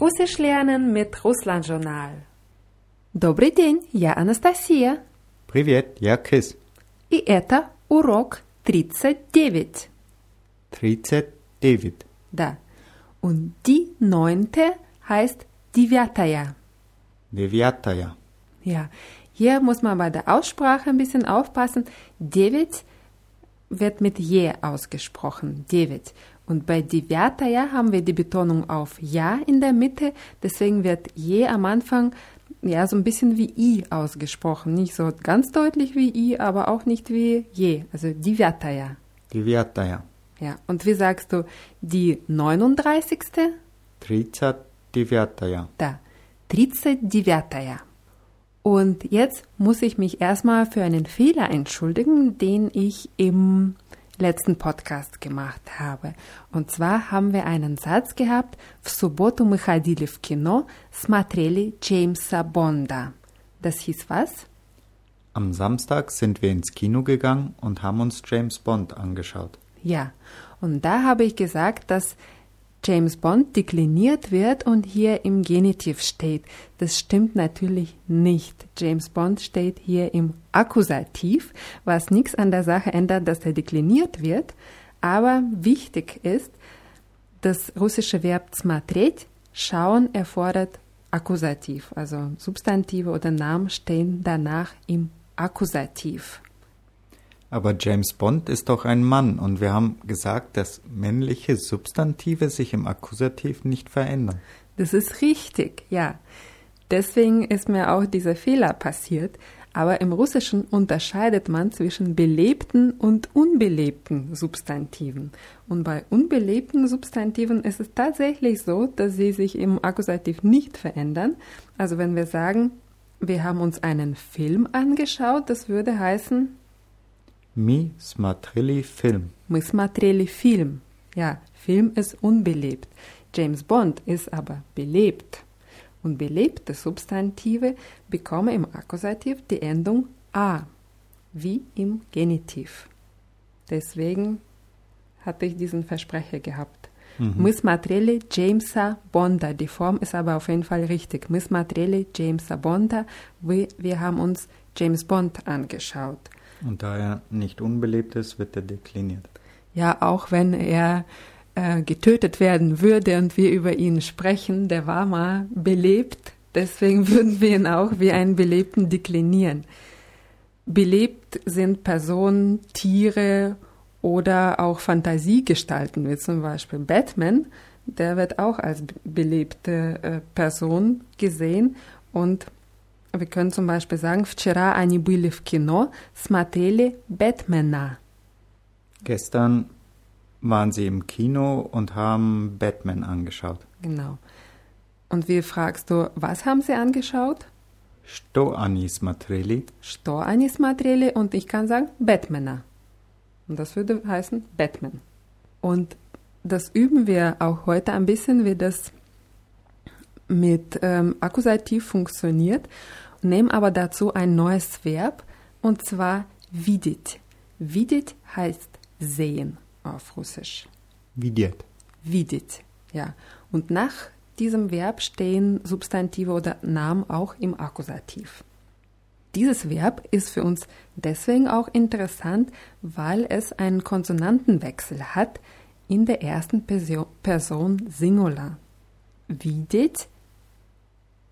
Russisch lernen mit Russland-Journal. Добрый день, я Анастасия. Привет, я Кис. И это урок 39. 39. Да. Und die neunte heißt девятая. Девятая. Ja, hier muss man bei der Aussprache ein bisschen aufpassen. Девять wird mit je ausgesprochen. Девять. Und bei Divyataya haben wir die Betonung auf Ja in der Mitte, deswegen wird Je am Anfang ja so ein bisschen wie I ausgesprochen. Nicht so ganz deutlich wie I, aber auch nicht wie Je. Also Divyataya. Divyataya. Ja, und wie sagst du die 39. Tritsa Divyataya. Da. Tritsa Divyataya. Und jetzt muss ich mich erstmal für einen Fehler entschuldigen, den ich im letzten Podcast gemacht habe. Und zwar haben wir einen Satz gehabt, в субботу мы ходили в кино, смотрели Джеймса Бонда. Das hieß was? Am Samstag sind wir ins Kino gegangen und haben uns James Bond angeschaut. Ja. Und da habe ich gesagt, dass James Bond dekliniert wird und hier im Genitiv steht. Das stimmt natürlich nicht. James Bond steht hier im Akkusativ, was nichts an der Sache ändert, dass er dekliniert wird. Aber wichtig ist, das russische Verb смотреть, schauen, erfordert Akkusativ. Also Substantive oder Namen stehen danach im Akkusativ. Aber James Bond ist doch ein Mann und wir haben gesagt, dass männliche Substantive sich im Akkusativ nicht verändern. Das ist richtig, ja. Deswegen ist mir auch dieser Fehler passiert. Aber im Russischen unterscheidet man zwischen belebten und unbelebten Substantiven. Und bei unbelebten Substantiven ist es tatsächlich so, dass sie sich im Akkusativ nicht verändern. Also wenn wir sagen, wir haben uns einen Film angeschaut, das würde heißen, Mi smatrili film. Mi smatrili film. Ja, Film ist unbelebt. James Bond ist aber belebt. Und belebte Substantive bekommen im Akkusativ die Endung a, wie im Genitiv. Deswegen hatte ich diesen Versprecher gehabt. Mhm. Miss Matrele Jamesa Bonda. Die Form ist aber auf jeden Fall richtig. Miss Matrele Jamesa Bonda. Wir, wir haben uns James Bond angeschaut. Und da er nicht unbelebt ist, wird er dekliniert. Ja, auch wenn er äh, getötet werden würde und wir über ihn sprechen, der war mal belebt, deswegen würden wir ihn auch wie einen Belebten deklinieren. Belebt sind Personen, Tiere oder auch Fantasiegestalten, wie zum Beispiel Batman, der wird auch als belebte äh, Person gesehen und wir können zum Beispiel sagen, вчера они были в кино, смотрели Бэтмена. Gestern waren sie im Kino und haben Batman angeschaut. Genau. Und wie fragst du, was haben sie angeschaut? Что они смотрели? Что они смотрели? Und ich kann sagen Batmana. Und das würde heißen Batman. Und das üben wir auch heute ein bisschen, wie das mit ähm, Akkusativ funktioniert, nehmen aber dazu ein neues Verb und zwar vidit. Vidit heißt sehen auf Russisch. Видят. Vidit, ja. Und nach diesem Verb stehen Substantive oder Namen auch im Akkusativ. Dieses Verb ist für uns deswegen auch interessant, weil es einen Konsonantenwechsel hat in der ersten Person, Person Singular. Vidit,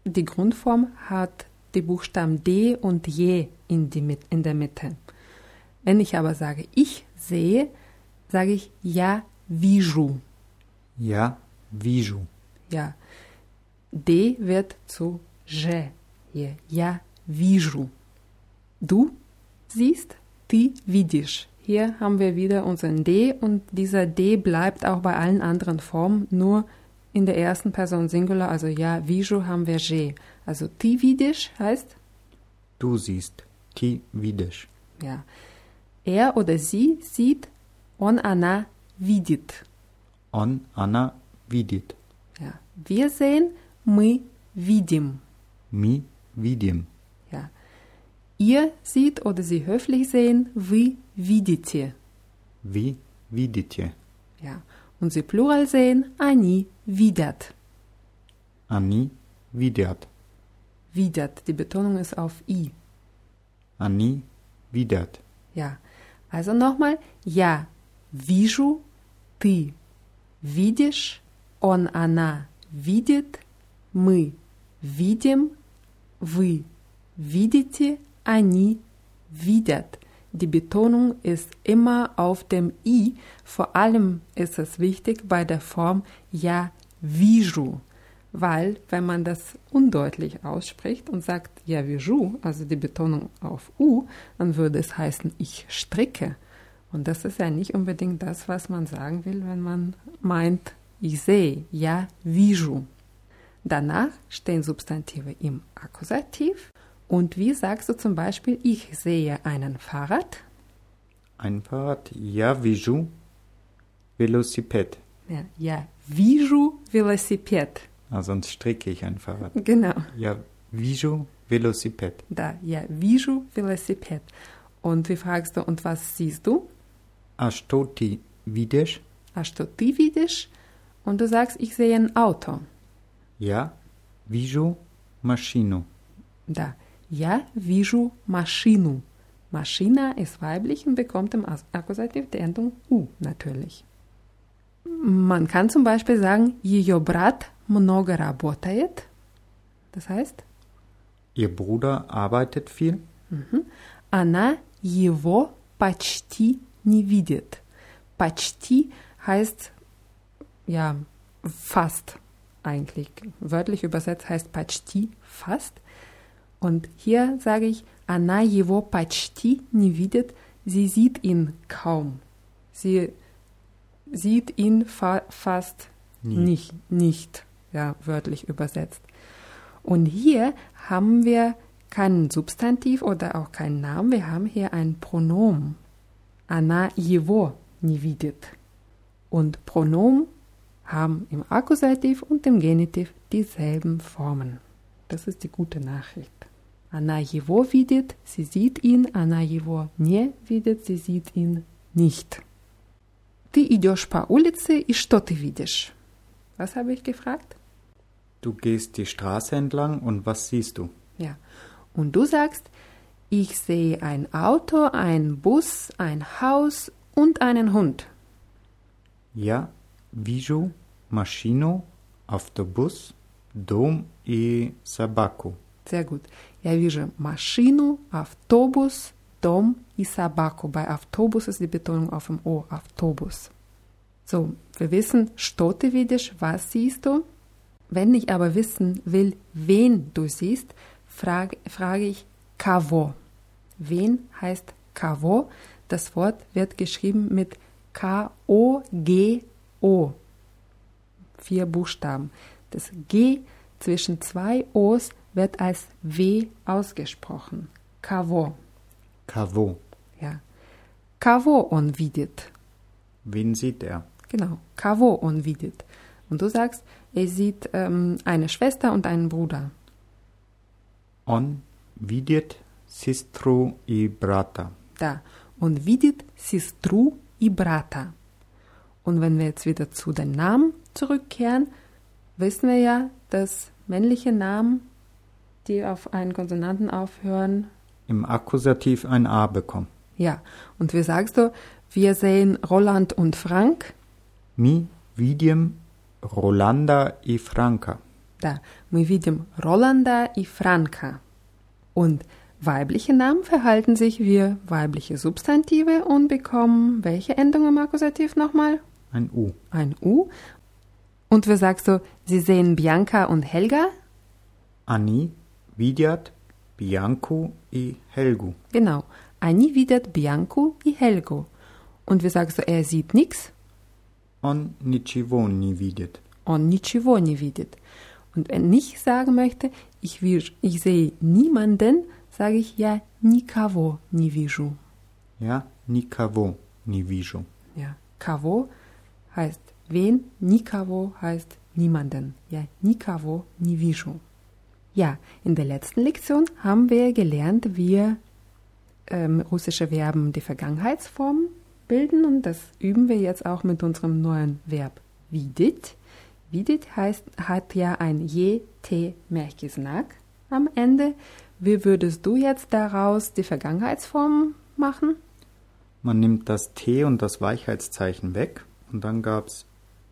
die Grundform hat die Buchstaben D und J in, die, in der Mitte. Wenn ich aber sage, ich sehe, sage ich ja, viju. Ja, viju. Ja. D wird zu je. Ja, viju. Du siehst, ty widzisz. Hier haben wir wieder unseren D und dieser D bleibt auch bei allen anderen Formen, nur in der ersten Person Singular, also ja, viju haben wir J. Also ты видишь heißt, Du siehst. Ти видишь. ja, er oder sie sieht, он, она видит. Он, она видит. Ja. Wir sehen, мы видим. Мы видим. Ja. Ihr sieht oder sie höflich sehen, вы видите. Вы видите. Ja. Und sie plural sehen, они видят. Ani vidyat. Vidyat, die Betonung ist auf I. Ani vidyat. Ja, also nochmal. Я вижу, ты видишь, он, она видит, мы видим, вы видите, они видят. Die Betonung ist immer auf dem I. Vor allem ist es wichtig bei der Form ja viju, weil wenn man das undeutlich ausspricht und sagt ja viju, also die Betonung auf U, dann würde es heißen ich stricke. Und das ist ja nicht unbedingt das, was man sagen will, wenn man meint ich sehe, ja viju. Danach stehen Substantive im Akkusativ und wie sagst du zum Beispiel, ich sehe einen Fahrrad? Ein Fahrrad. Ja viju velociped. Ja, ja viju velociped. Ah, sonst stricke ich ein Fahrrad. Genau. Ja viju velociped. Da, ja viju velociped. Und wie fragst du, und was siehst du? A što ti vidiš? A što ti vidiš? Und du sagst, ich sehe ein Auto. Ja viju mašinu. Da, ja viju mašinu. Maschina ist weiblich und bekommt im As- Akkusativ die Endung U natürlich. Man kann zum Beispiel sagen, ее брат много работает. Das heißt, Ihr Bruder arbeitet viel. она его почти не видит. Почти heißt, ja, fast eigentlich. Wörtlich übersetzt heißt почти fast. Und hier sage ich, она его почти не видит. Sie sieht ihn kaum. Sie sieht ihn fa fast Nie. nicht, nicht, ja, wörtlich übersetzt. Und hier haben wir keinen Substantiv oder auch keinen Namen, wir haben hier ein Pronomen. Она его не видит. Und Pronomen haben im Akkusativ und im Genitiv dieselben Formen. Das ist die gute Nachricht. Она его видит, sie sieht ihn, она его не видит, sie sieht ihn nicht. Ты идешь по улице, и что ты видишь? Was habe ich gefragt? Du gehst die Straße entlang und was siehst du? Ja. Und du sagst, ich sehe ein Auto, ein Bus, ein Haus und einen Hund. Ja viju mašinu, автобус, дом и собаку. Sehr gut. Я вижу машину, Автобus, Dom и собаку. Bei Автобус ist die Betonung auf dem O, Автобus. So, wir wissen, что ты видишь, was siehst du. Wenn ich aber wissen will, wen du siehst, frage, frage ich кого. Wen heißt кого? Das Wort wird geschrieben mit K-O-G-O. Vier Buchstaben. Das G zwischen zwei O's wird als W ausgesprochen. Кого. Kavo. Ja. Кого он видит? Wen sieht er? Genau. Кого он видит? Und du sagst, er sieht ähm, eine Schwester und einen Bruder. Он видит сестру и брата. Da. Und видит сестру и брата. Und wenn wir jetzt wieder zu den Namen zurückkehren, wissen wir ja, dass männliche Namen, die auf einen Konsonanten aufhören, im Akkusativ ein A bekommen. Ja, und wie sagst du, wir sehen Roland und Frank? Mi vidiem Rolanda i Franca. Da, mi vidiem Rolanda i Franca. Und weibliche Namen verhalten sich wie weibliche Substantive und bekommen welche Endung im Akkusativ nochmal? Ein U. Ein U Und wie sagst du, sie sehen Bianca und Helga? Ani vidят Biancu и Helgu. Genau. Они видят Bianco и Helgo. Und wie sagst du, er sieht nichts? Он ничего не видит. Он ничего не видит. Und wenn ich sagen möchte, ich, wir- ich sehe niemanden, sage ich ja никого не вижу. Я никого не вижу. Ja, кого heißt Wen? nikavo heißt niemanden. Ja, nikawo, nivishu. Ja, in der letzten Lektion haben wir gelernt, wie ähm, russische Verben die Vergangenheitsform bilden und das üben wir jetzt auch mit unserem neuen Verb vidit. Vidit heißt, hat ja ein je t merkesnack am Ende. Wie würdest du jetzt daraus die Vergangenheitsform machen? Man nimmt das T und das Weichheitszeichen weg und dann gab es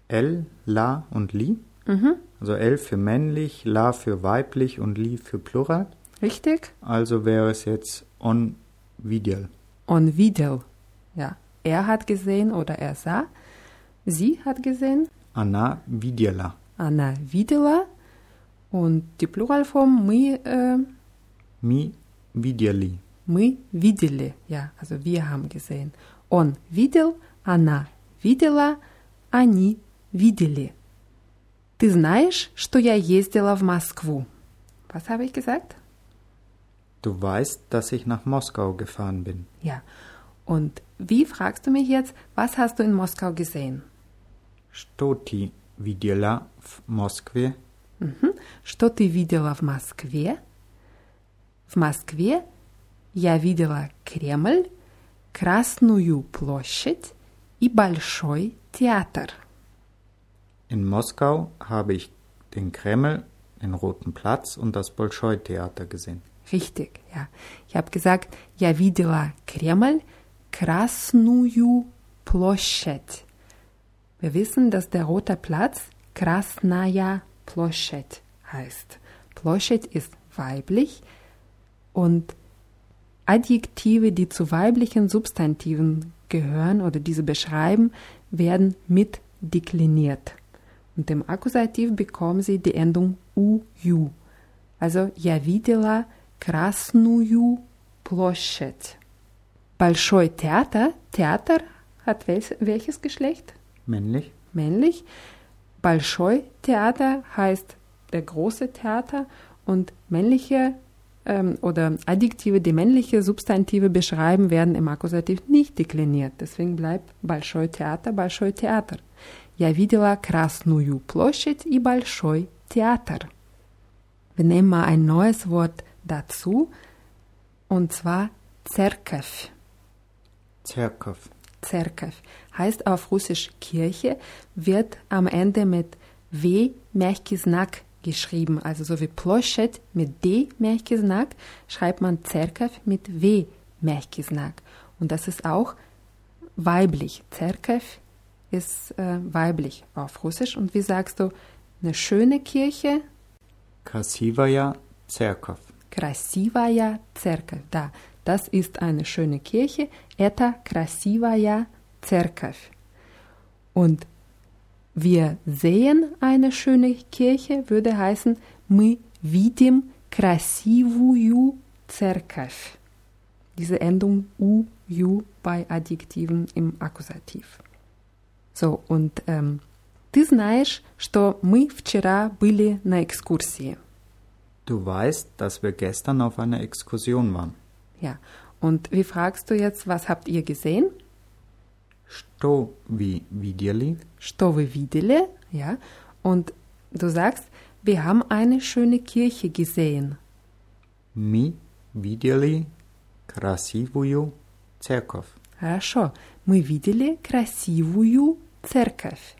L, La und Li. Mhm. Also L für männlich, La für weiblich und Li für Plural. Richtig? Also wäre es jetzt on videl. On video. Ja. Er hat gesehen oder er sah. Sie hat gesehen. Anna videla. Anna videla. Und die Pluralform мы, äh, Mi videli. мы видели. Ja, also wir haben gesehen. Он видел, она видела, они видели. Ты знаешь, что я ездила в Москву? Was habe ich gesagt? Du weißt, dass ich nach Moskau gefahren bin. Ja. Und wie fragst du mich jetzt, was hast du in Moskau gesehen? Что ты видела в Москве? Мгм. Что ты видела в Москве? В Москве я видела Кремль, Красную площадь и Большой театр. In Moskau habe ich den Kreml, den Roten Platz und das Bolschoi-Theater gesehen. Richtig, ja. Ich habe gesagt, я видела Кремль, Красную площадь. Wir wissen, dass der Rote Platz Krasnaya Площадь heißt. Площадь ist weiblich und Adjektive, die zu weiblichen Substantiven gehören oder diese beschreiben, werden mit dekliniert. Und im Akkusativ bekommen sie die Endung ую. Also я видела Красную площадь. Большой Theater, Theater hat welches, welches Geschlecht? Männlich? Männlich. Большой Theater heißt der große Theater und männliche ähm, oder Adjektive, die männliche Substantive beschreiben, werden im Akkusativ nicht dekliniert. Deswegen bleibt Большой Theater, Большой Theater. Я видела Красную площадь и Большой Theater. Wir nehmen mal ein neues Wort dazu, und zwar Zerkev. Zerkow. Zerkev heißt auf Russisch Kirche, wird am Ende mit W Märkiznak geschrieben. Also so wie Ploschet mit D Märkiznak schreibt man Zerkev mit W Märkiznak. Und das ist auch weiblich. Zerkev ist äh, weiblich auf Russisch. Und wie sagst du, eine schöne Kirche? Krasivaya Zerkow. Красивая церковь. Да, das ist eine schöne Kirche. Это красивая церковь. Und wir sehen eine schöne Kirche würde heißen мы видим красивую церковь. Diese Endung u, ju bei Adjektiven im Akkusativ. So, und ähm, ты знаешь, что мы вчера были на экскурсии. Du weißt, dass wir gestern auf einer Exkursion waren. Ja, und wie fragst du jetzt, was habt ihr gesehen? Что вы видели? Что вы видели? Ja, und du sagst, wir haben eine schöne Kirche gesehen. Мы видели красивую церковь. Хорошо, мы видели красивую церковь.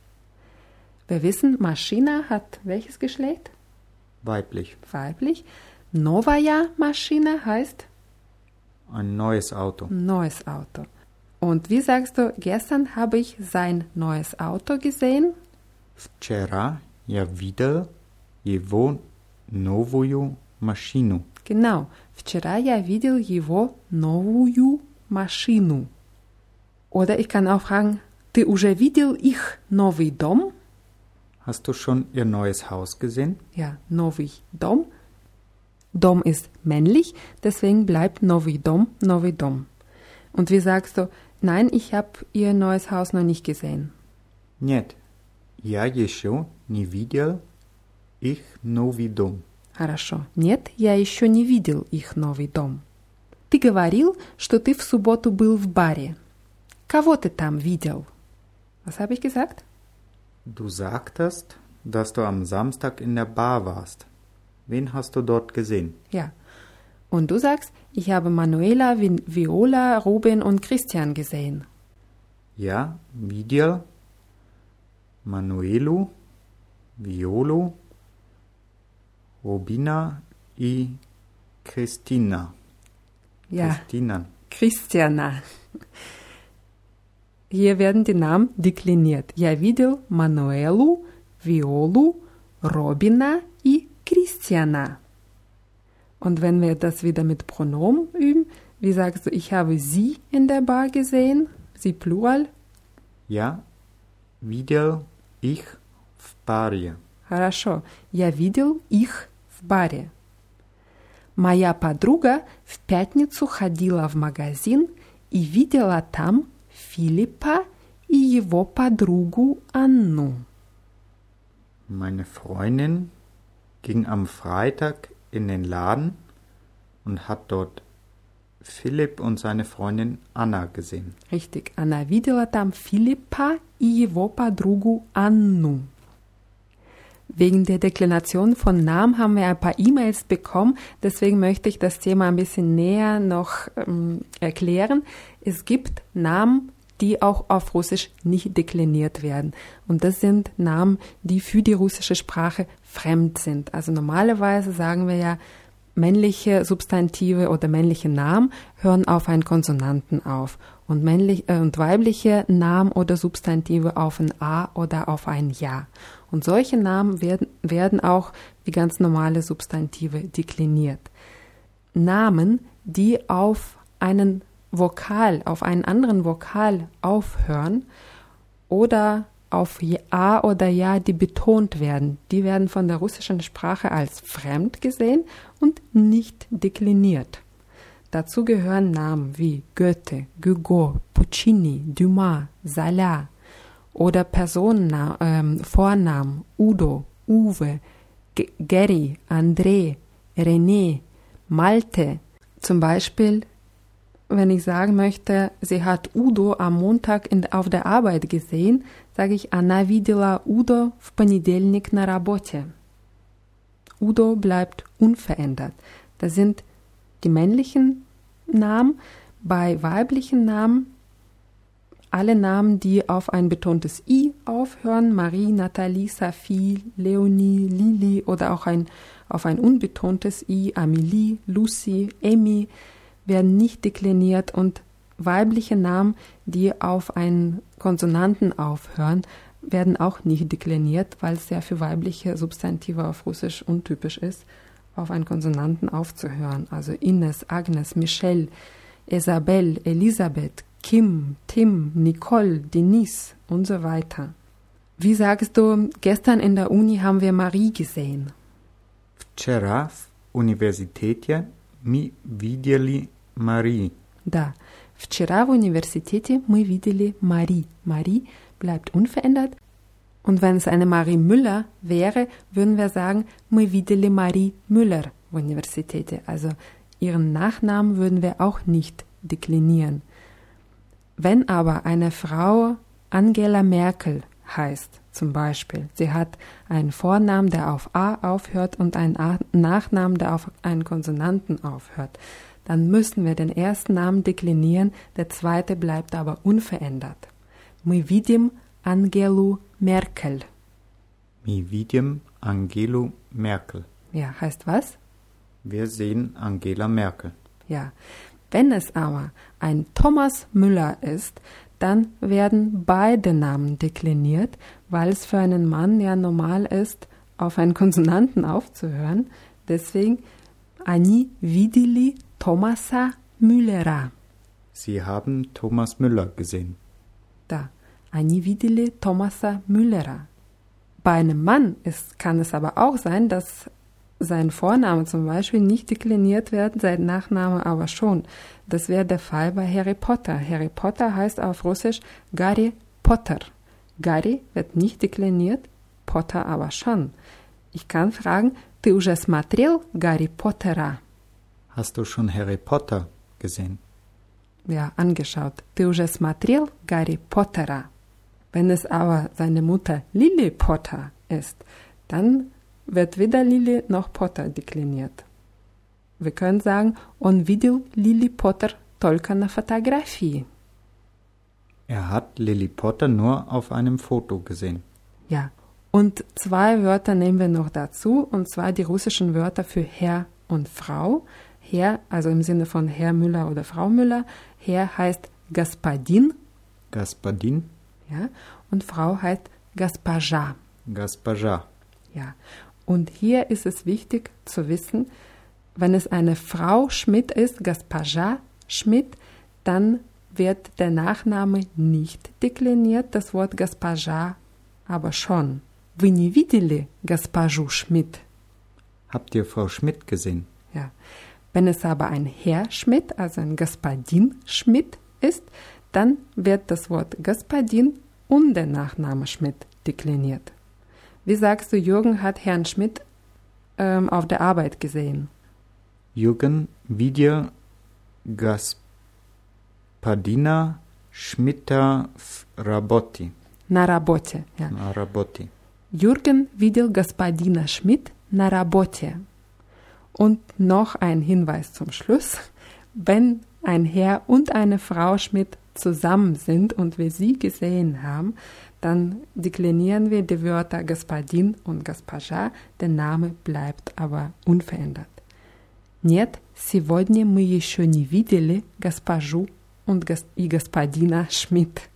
Wir wissen, Maschina hat welches Geschlecht? Weiblich. Weiblich. Novaya Maschina heißt Ein neues Auto. neues Auto. Und wie sagst du, gestern habe ich sein neues Auto gesehen? Вчера я видел его новую машину. Genau, вчера я видел его новую машину. Oder ich kann auch fragen, ты уже видел их новый дом? Hast du schon ihr neues Haus gesehen? Ja, новый дом. Dom ist männlich, deswegen bleibt новый дом, новый дом. Und wie sagst du, nein, ich habe ihr neues Haus noch nicht gesehen. Нет, я еще не видел их новый дом. Хорошо. Нет, я еще не видел их новый дом. Ты говорил, что ты в субботу был в баре. Кого ты там видел? Was habe ich gesagt? Du sagtest, dass du am Samstag in der Bar warst. Wen hast du dort gesehen? Ja. Und du sagst, ich habe Manuela, Vi Viola, Ruben und Christian gesehen. Ja, Vidal, Manuelo, Violo, Robina und Christina. Ja. Christina. Christiana. Hier werden die Namen dekliniert. Я видел Мануэлу, Violu, Robina и Christiana. Und wenn wir das wieder mit Pronomen üben, wie sagst du, ich habe sie in der Bar gesehen? Sie Plural? Я видел их в баре. Хорошо. Я видел их в баре. Моя подруга в пятницу ходила в магазин и видела там Filipa i jego podrugu Annu. Meine Freundin ging am Freitag in den Laden und hat dort Philipp und seine Freundin Anna gesehen. Richtig, Anna widziała tam Filipa i jego podrugu Annu. Wegen der Deklination von Namen haben wir ein paar E-Mails bekommen, deswegen möchte ich das Thema ein bisschen näher noch ähm, erklären. Es gibt Namen, die auch auf Russisch nicht dekliniert werden. Und das sind Namen, die für die russische Sprache fremd sind. Also normalerweise sagen wir ja, männliche Substantive oder männliche Namen hören auf einen Konsonanten auf und, männlich, äh, und weibliche Namen oder Substantive auf ein A oder auf ein Ja. Und solche Namen werden, werden auch wie ganz normale Substantive dekliniert. Namen, die auf einen Vokal, auf einen anderen Vokal aufhören oder auf A oder Ja, die betont werden, die werden von der russischen Sprache als fremd gesehen und nicht dekliniert. Dazu gehören Namen wie Goethe, Hugo, Puccini, Dumas, Salah oder Personennamen, ähm, Vornamen Udo, Uwe, G Gary, André, René, Malte. Zum Beispiel, wenn ich sagen möchte, sie hat Udo am Montag in, auf der Arbeit gesehen, sage ich, она видела Udo в понедельник на работе. Udo bleibt unverändert. Das sind die männlichen Namen. Bei weiblichen Namen alle Namen, die auf ein betontes I aufhören, Marie, Nathalie, Sophie, Leonie, Lili oder auch ein, auf ein unbetontes I, Amelie, Lucy, Amy, werden nicht dekliniert und weibliche Namen, die auf einen Konsonanten aufhören, werden auch nicht dekliniert, weil es ja für weibliche Substantive auf Russisch untypisch ist, auf einen Konsonanten aufzuhören. Also Ines, Agnes, Michelle, Isabel, Elisabeth, Kim, Tim, Nicole, Denise und so weiter. Wie sagst du, gestern in der Uni haben wir Marie gesehen. Вчера в университете мы видели Мари. Да, вчера в университете мы видели Мари. Marie bleibt unverändert. Und wenn es eine Marie Müller wäre, würden wir sagen, мы видели Marie Müller в университете. Also ihren Nachnamen würden wir auch nicht deklinieren. Wenn aber eine Frau Angela Merkel heißt, zum Beispiel, sie hat einen Vornamen, der auf A aufhört und einen A Nachnamen, der auf einen Konsonanten aufhört, dann müssen wir den ersten Namen deklinieren, der zweite bleibt aber unverändert. Мы видим Angelu Merkel. Мы видим Angelu Merkel. Ja, heißt was? Wir sehen Angela Merkel. Ja. wenn es aber ein Thomas Müller ist, dann werden beide Namen dekliniert, weil es für einen Mann ja normal ist, auf einen Konsonanten aufzuhören. Deswegen Ani vidili Thomasa Müllera. Sie haben Thomas Müller gesehen. Da. Ani vidili Thomasa Müllera. Bei einem Mann ist, kann es aber auch sein, dass sein Vorname zum Beispiel nicht dekliniert wird, sein Nachname aber schon. Das wäre der Fall bei Harry Potter. Harry Potter heißt auf Russisch Gary Potter. Gary wird nicht dekliniert, Potter aber schon. Ich kann fragen, ты уже смотрел Гарри Поттера? Hast du schon Harry Potter gesehen? Ja, angeschaut. Ты уже смотрел Гарри Поттера? Wenn es aber seine Mutter Lily Potter ist, dann wird weder Lily noch Potter dekliniert. Wir können sagen, он видел Lily Potter только на фотографии. Er hat Lily Potter nur auf einem Foto gesehen. Ja, Und zwei Wörter nehmen wir noch dazu, und zwar die russischen Wörter für Herr und Frau. Herr, also im Sinne von Herr Müller oder Frau Müller. Herr heißt Gaspadin. Gaspadin. Ja, und Frau heißt Gaspaja. Gaspaja. Ja, und hier ist es wichtig zu wissen, wenn es eine Frau Schmidt ist, Gaspaja Schmidt, dann wird der Nachname nicht dekliniert, das Wort Gaspaja aber schon. Вы не видели госпожу Schmidt? Habt ihr Frau Schmidt gesehen? Ja. Wenn es aber ein Herr Schmidt, also ein Gaspadin Schmidt ist, dann wird das Wort Gaspadin und der Nachname Schmidt dekliniert. Wie sagst du, Jürgen hat Herrn Schmidt ähm, auf der Arbeit gesehen? Jürgen видел господина Schmitter работе. На работе. Ja. На работе. Jürgen видел господина Schmidt на работе. Und noch ein Hinweis zum Schluss. Wenn ein Herr und eine Frau Schmidt zusammen sind und wir sie gesehen haben, dann deklinieren wir die Wörter господин und госпожа, der Name bleibt aber unverändert. Нет, сегодня мы еще не видели госпожу und и господина Schmidt.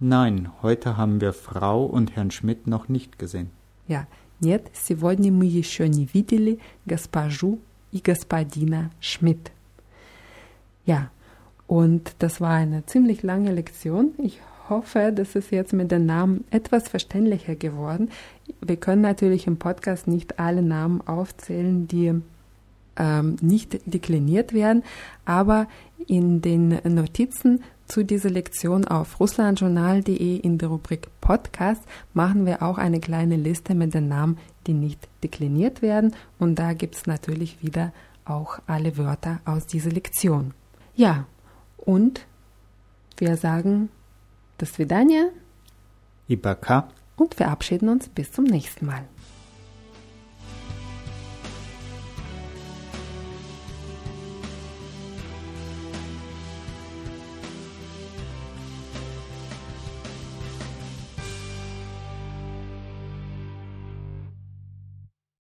Nein, heute haben wir Frau und Herrn Schmidt noch nicht gesehen. Ja, нет, сегодня мы еще не видели госпожу и господина Schmidt. Ja, und das war eine ziemlich lange Lektion. Ich hoffe, das ist jetzt mit den Namen etwas verständlicher geworden. Wir können natürlich im Podcast nicht alle Namen aufzählen, die ähm, nicht dekliniert werden, aber in den Notizen zu dieser Lektion auf russlandjournal.de in der Rubrik Podcast machen wir auch eine kleine Liste mit den Namen, die nicht dekliniert werden und da gibt es natürlich wieder auch alle Wörter aus dieser Lektion. Ja, und wir sagen das Vidania Ibaka und verabschieden uns bis zum nächsten Mal.